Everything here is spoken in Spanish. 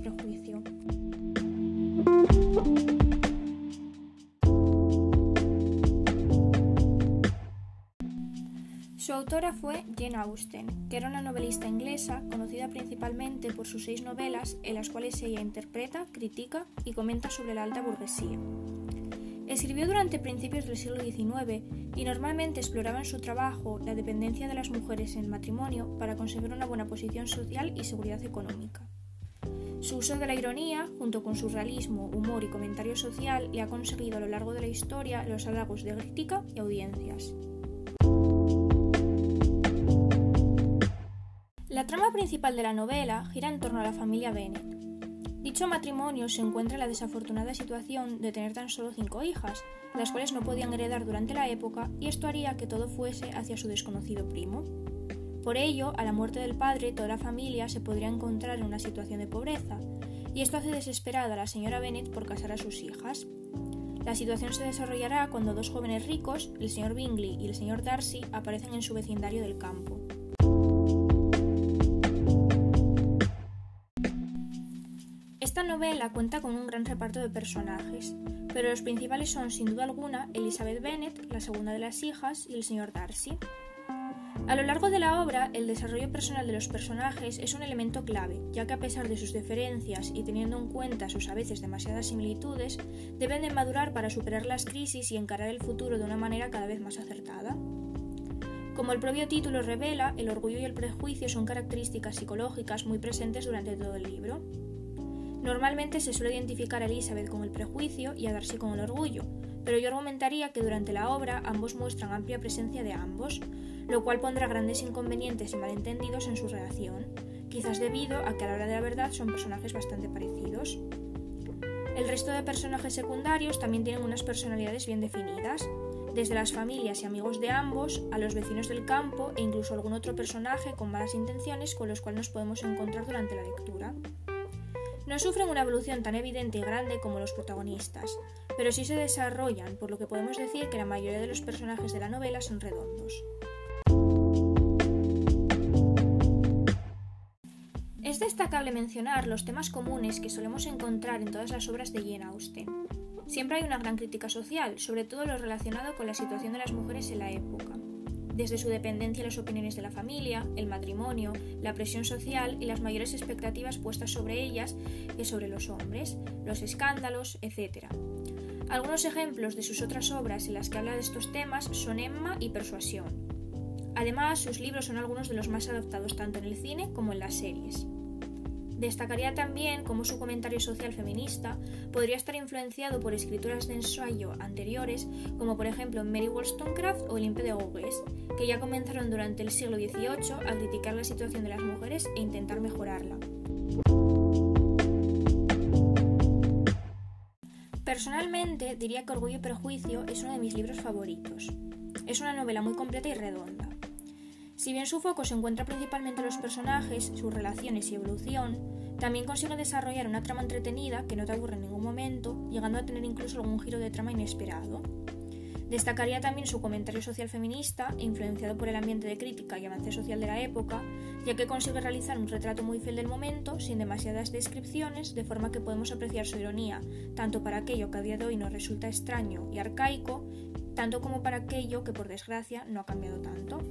Prejuicio. Su autora fue Jane Austen, que era una novelista inglesa conocida principalmente por sus seis novelas en las cuales ella interpreta, critica y comenta sobre la alta burguesía. Escribió durante principios del siglo XIX y normalmente exploraba en su trabajo la dependencia de las mujeres en matrimonio para conseguir una buena posición social y seguridad económica. Su uso de la ironía, junto con su realismo, humor y comentario social, le ha conseguido a lo largo de la historia los halagos de crítica y audiencias. La trama principal de la novela gira en torno a la familia Bennet. Dicho matrimonio se encuentra en la desafortunada situación de tener tan solo cinco hijas, las cuales no podían heredar durante la época y esto haría que todo fuese hacia su desconocido primo. Por ello, a la muerte del padre, toda la familia se podría encontrar en una situación de pobreza, y esto hace desesperada a la señora Bennet por casar a sus hijas. La situación se desarrollará cuando dos jóvenes ricos, el señor Bingley y el señor Darcy, aparecen en su vecindario del campo. Esta novela cuenta con un gran reparto de personajes, pero los principales son sin duda alguna Elizabeth Bennet, la segunda de las hijas, y el señor Darcy. A lo largo de la obra, el desarrollo personal de los personajes es un elemento clave, ya que a pesar de sus diferencias y teniendo en cuenta sus a veces demasiadas similitudes, deben de madurar para superar las crisis y encarar el futuro de una manera cada vez más acertada. Como el propio título revela, el orgullo y el prejuicio son características psicológicas muy presentes durante todo el libro. Normalmente se suele identificar a Elizabeth con el prejuicio y a Darcy con el orgullo, pero yo argumentaría que durante la obra ambos muestran amplia presencia de ambos, lo cual pondrá grandes inconvenientes y malentendidos en su relación, quizás debido a que a la hora de la verdad son personajes bastante parecidos. El resto de personajes secundarios también tienen unas personalidades bien definidas, desde las familias y amigos de ambos a los vecinos del campo e incluso algún otro personaje con malas intenciones con los cuales nos podemos encontrar durante la lectura. No sufren una evolución tan evidente y grande como los protagonistas, pero sí se desarrollan, por lo que podemos decir que la mayoría de los personajes de la novela son redondos. Es destacable mencionar los temas comunes que solemos encontrar en todas las obras de Jane Austen. Siempre hay una gran crítica social, sobre todo lo relacionado con la situación de las mujeres en la época desde su dependencia a las opiniones de la familia, el matrimonio, la presión social y las mayores expectativas puestas sobre ellas que sobre los hombres, los escándalos, etc. Algunos ejemplos de sus otras obras en las que habla de estos temas son Emma y Persuasión. Además, sus libros son algunos de los más adaptados tanto en el cine como en las series. Destacaría también cómo su comentario social feminista podría estar influenciado por escrituras de ensayo anteriores, como por ejemplo Mary Wollstonecraft o Olympe de Gouges, que ya comenzaron durante el siglo XVIII a criticar la situación de las mujeres e intentar mejorarla. Personalmente diría que Orgullo y Prejuicio es uno de mis libros favoritos. Es una novela muy completa y redonda. Si bien su foco se encuentra principalmente en los personajes, sus relaciones y evolución, también consigue desarrollar una trama entretenida que no te aburre en ningún momento, llegando a tener incluso algún giro de trama inesperado. Destacaría también su comentario social feminista, influenciado por el ambiente de crítica y avance social de la época, ya que consigue realizar un retrato muy fiel del momento, sin demasiadas descripciones, de forma que podemos apreciar su ironía, tanto para aquello que a día de hoy nos resulta extraño y arcaico, tanto como para aquello que por desgracia no ha cambiado tanto.